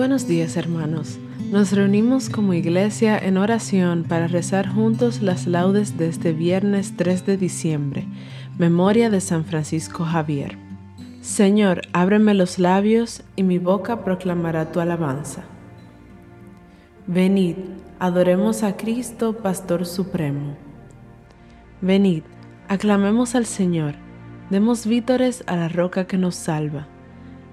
Buenos días hermanos. Nos reunimos como iglesia en oración para rezar juntos las laudes de este viernes 3 de diciembre, memoria de San Francisco Javier. Señor, ábreme los labios y mi boca proclamará tu alabanza. Venid, adoremos a Cristo, Pastor Supremo. Venid, aclamemos al Señor, demos vítores a la roca que nos salva.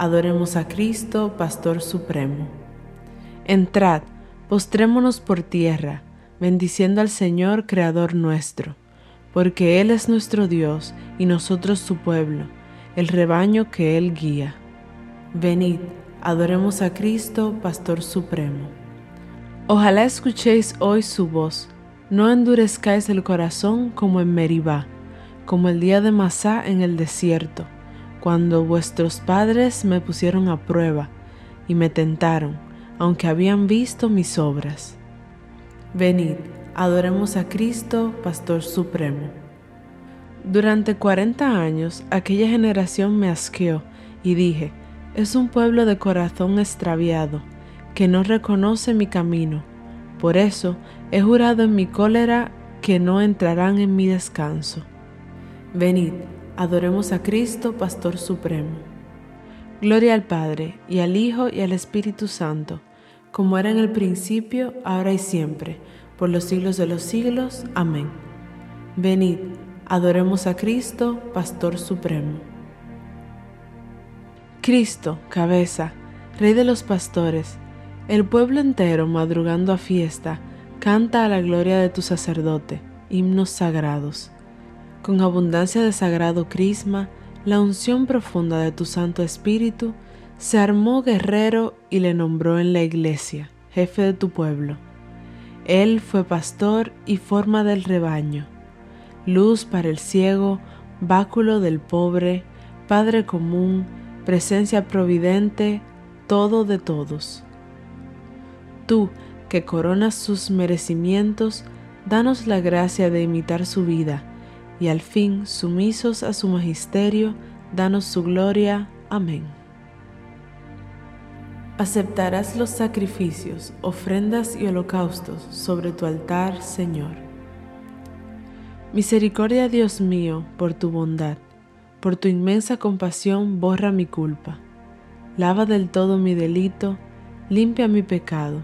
adoremos a Cristo, Pastor Supremo. Entrad, postrémonos por tierra, bendiciendo al Señor, Creador nuestro, porque Él es nuestro Dios y nosotros su pueblo, el rebaño que Él guía. Venid, adoremos a Cristo, Pastor Supremo. Ojalá escuchéis hoy su voz, no endurezcáis el corazón como en Meribá, como el día de Masá en el desierto cuando vuestros padres me pusieron a prueba y me tentaron, aunque habían visto mis obras. Venid, adoremos a Cristo, Pastor Supremo. Durante cuarenta años aquella generación me asqueó y dije, es un pueblo de corazón extraviado, que no reconoce mi camino. Por eso he jurado en mi cólera que no entrarán en mi descanso. Venid, Adoremos a Cristo, Pastor Supremo. Gloria al Padre, y al Hijo, y al Espíritu Santo, como era en el principio, ahora y siempre, por los siglos de los siglos. Amén. Venid, adoremos a Cristo, Pastor Supremo. Cristo, cabeza, Rey de los pastores, el pueblo entero, madrugando a fiesta, canta a la gloria de tu sacerdote, himnos sagrados con abundancia de sagrado crisma, la unción profunda de tu Santo Espíritu, se armó guerrero y le nombró en la iglesia, jefe de tu pueblo. Él fue pastor y forma del rebaño, luz para el ciego, báculo del pobre, Padre común, presencia providente, todo de todos. Tú, que coronas sus merecimientos, danos la gracia de imitar su vida y al fin, sumisos a su magisterio, danos su gloria. Amén. Aceptarás los sacrificios, ofrendas y holocaustos sobre tu altar, Señor. Misericordia, Dios mío, por tu bondad, por tu inmensa compasión, borra mi culpa. Lava del todo mi delito, limpia mi pecado.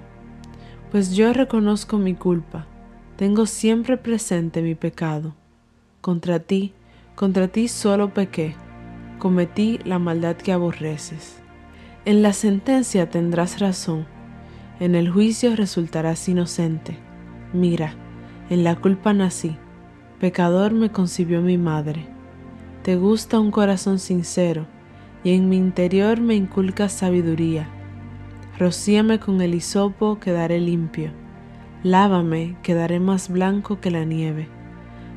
Pues yo reconozco mi culpa, tengo siempre presente mi pecado contra ti, contra ti solo pequé, cometí la maldad que aborreces. En la sentencia tendrás razón, en el juicio resultarás inocente. Mira, en la culpa nací, pecador me concibió mi madre. Te gusta un corazón sincero, y en mi interior me inculcas sabiduría. Rocíame con el hisopo, quedaré limpio. Lávame, quedaré más blanco que la nieve.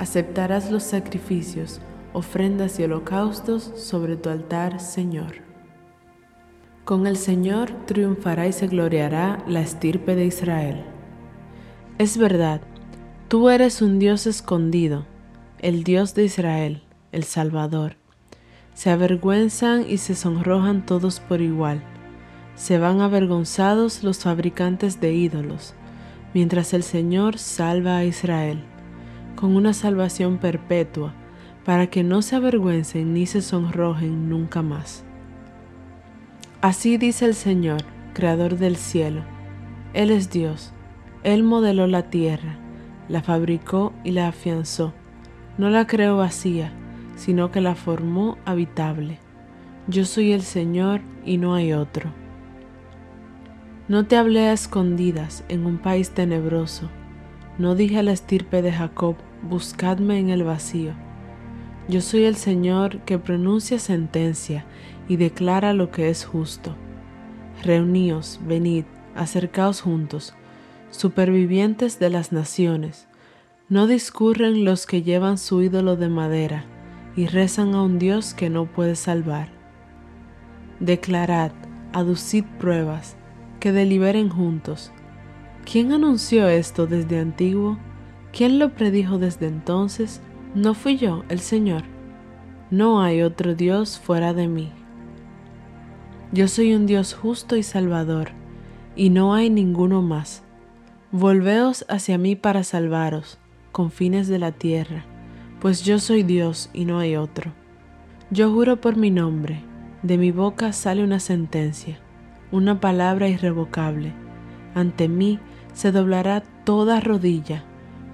aceptarás los sacrificios, ofrendas y holocaustos sobre tu altar, Señor. Con el Señor triunfará y se gloriará la estirpe de Israel. Es verdad, tú eres un Dios escondido, el Dios de Israel, el Salvador. Se avergüenzan y se sonrojan todos por igual. Se van avergonzados los fabricantes de ídolos, mientras el Señor salva a Israel con una salvación perpetua, para que no se avergüencen ni se sonrojen nunca más. Así dice el Señor, Creador del cielo. Él es Dios, Él modeló la tierra, la fabricó y la afianzó. No la creó vacía, sino que la formó habitable. Yo soy el Señor y no hay otro. No te hablé a escondidas en un país tenebroso. No dije a la estirpe de Jacob, buscadme en el vacío. Yo soy el Señor que pronuncia sentencia y declara lo que es justo. Reuníos, venid, acercaos juntos, supervivientes de las naciones. No discurren los que llevan su ídolo de madera y rezan a un Dios que no puede salvar. Declarad, aducid pruebas, que deliberen juntos. ¿Quién anunció esto desde antiguo? ¿Quién lo predijo desde entonces? No fui yo, el Señor. No hay otro Dios fuera de mí. Yo soy un Dios justo y salvador, y no hay ninguno más. Volveos hacia mí para salvaros, con fines de la tierra, pues yo soy Dios y no hay otro. Yo juro por mi nombre, de mi boca sale una sentencia, una palabra irrevocable. Ante mí se doblará toda rodilla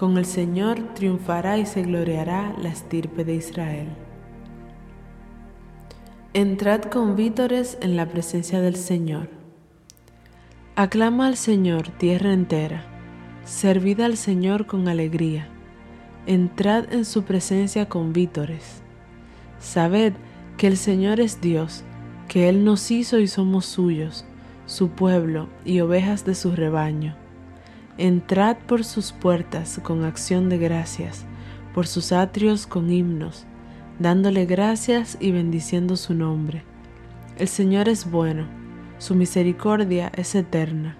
Con el Señor triunfará y se gloriará la estirpe de Israel. Entrad con vítores en la presencia del Señor. Aclama al Señor tierra entera, servid al Señor con alegría, entrad en su presencia con vítores. Sabed que el Señor es Dios, que Él nos hizo y somos suyos, su pueblo y ovejas de su rebaño. Entrad por sus puertas con acción de gracias, por sus atrios con himnos, dándole gracias y bendiciendo su nombre. El Señor es bueno, su misericordia es eterna,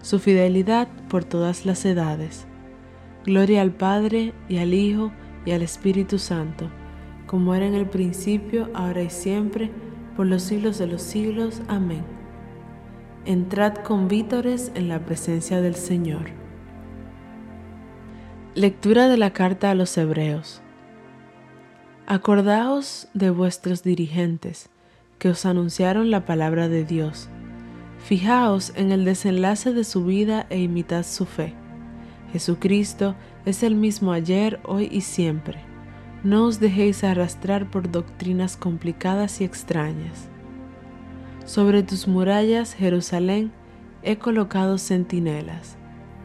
su fidelidad por todas las edades. Gloria al Padre y al Hijo y al Espíritu Santo, como era en el principio, ahora y siempre, por los siglos de los siglos. Amén. Entrad con vítores en la presencia del Señor. Lectura de la carta a los Hebreos. Acordaos de vuestros dirigentes, que os anunciaron la palabra de Dios. Fijaos en el desenlace de su vida e imitad su fe. Jesucristo es el mismo ayer, hoy y siempre. No os dejéis arrastrar por doctrinas complicadas y extrañas. Sobre tus murallas, Jerusalén, he colocado centinelas.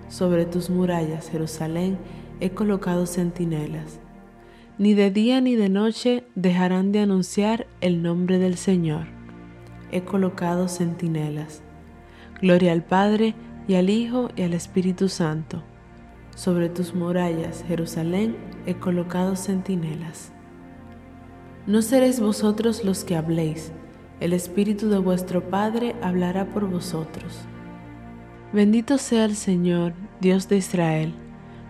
Sobre tus murallas, Jerusalén, he colocado centinelas. Ni de día ni de noche dejarán de anunciar el nombre del Señor. He colocado centinelas. Gloria al Padre, y al Hijo, y al Espíritu Santo sobre tus murallas, Jerusalén, he colocado centinelas. No seréis vosotros los que habléis, el Espíritu de vuestro Padre hablará por vosotros. Bendito sea el Señor, Dios de Israel,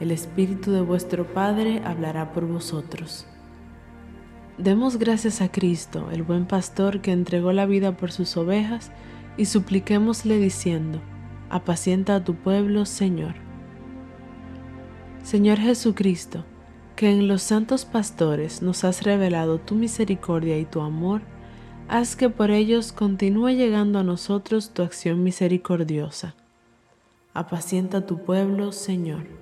el Espíritu de vuestro Padre hablará por vosotros. Demos gracias a Cristo, el buen pastor que entregó la vida por sus ovejas, y supliquémosle diciendo, apacienta a tu pueblo, Señor. Señor Jesucristo, que en los santos pastores nos has revelado tu misericordia y tu amor, haz que por ellos continúe llegando a nosotros tu acción misericordiosa. Apacienta tu pueblo, Señor.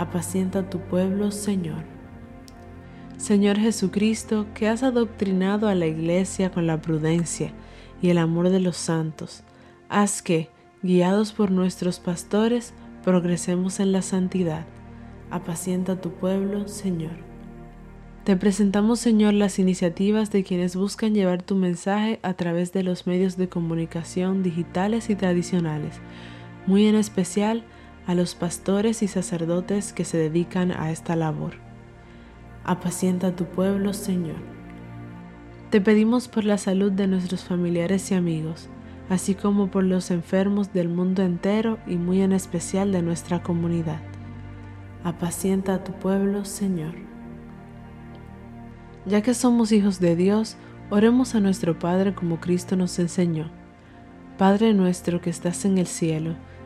Apacienta tu pueblo, Señor. Señor Jesucristo, que has adoctrinado a la iglesia con la prudencia y el amor de los santos, haz que, guiados por nuestros pastores, progresemos en la santidad apacienta tu pueblo, Señor. Te presentamos, Señor, las iniciativas de quienes buscan llevar tu mensaje a través de los medios de comunicación digitales y tradicionales, muy en especial a los pastores y sacerdotes que se dedican a esta labor. Apacienta tu pueblo, Señor. Te pedimos por la salud de nuestros familiares y amigos, así como por los enfermos del mundo entero y muy en especial de nuestra comunidad apacienta a tu pueblo, Señor. Ya que somos hijos de Dios, oremos a nuestro Padre como Cristo nos enseñó. Padre nuestro que estás en el cielo,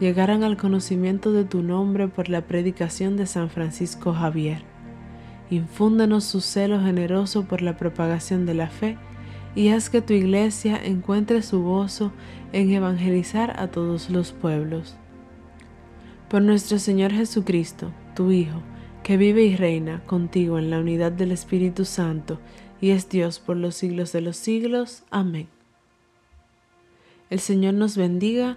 llegaran al conocimiento de tu nombre por la predicación de San Francisco Javier. Infúndanos su celo generoso por la propagación de la fe y haz que tu iglesia encuentre su gozo en evangelizar a todos los pueblos. Por nuestro Señor Jesucristo, tu Hijo, que vive y reina contigo en la unidad del Espíritu Santo, y es Dios por los siglos de los siglos. Amén. El Señor nos bendiga,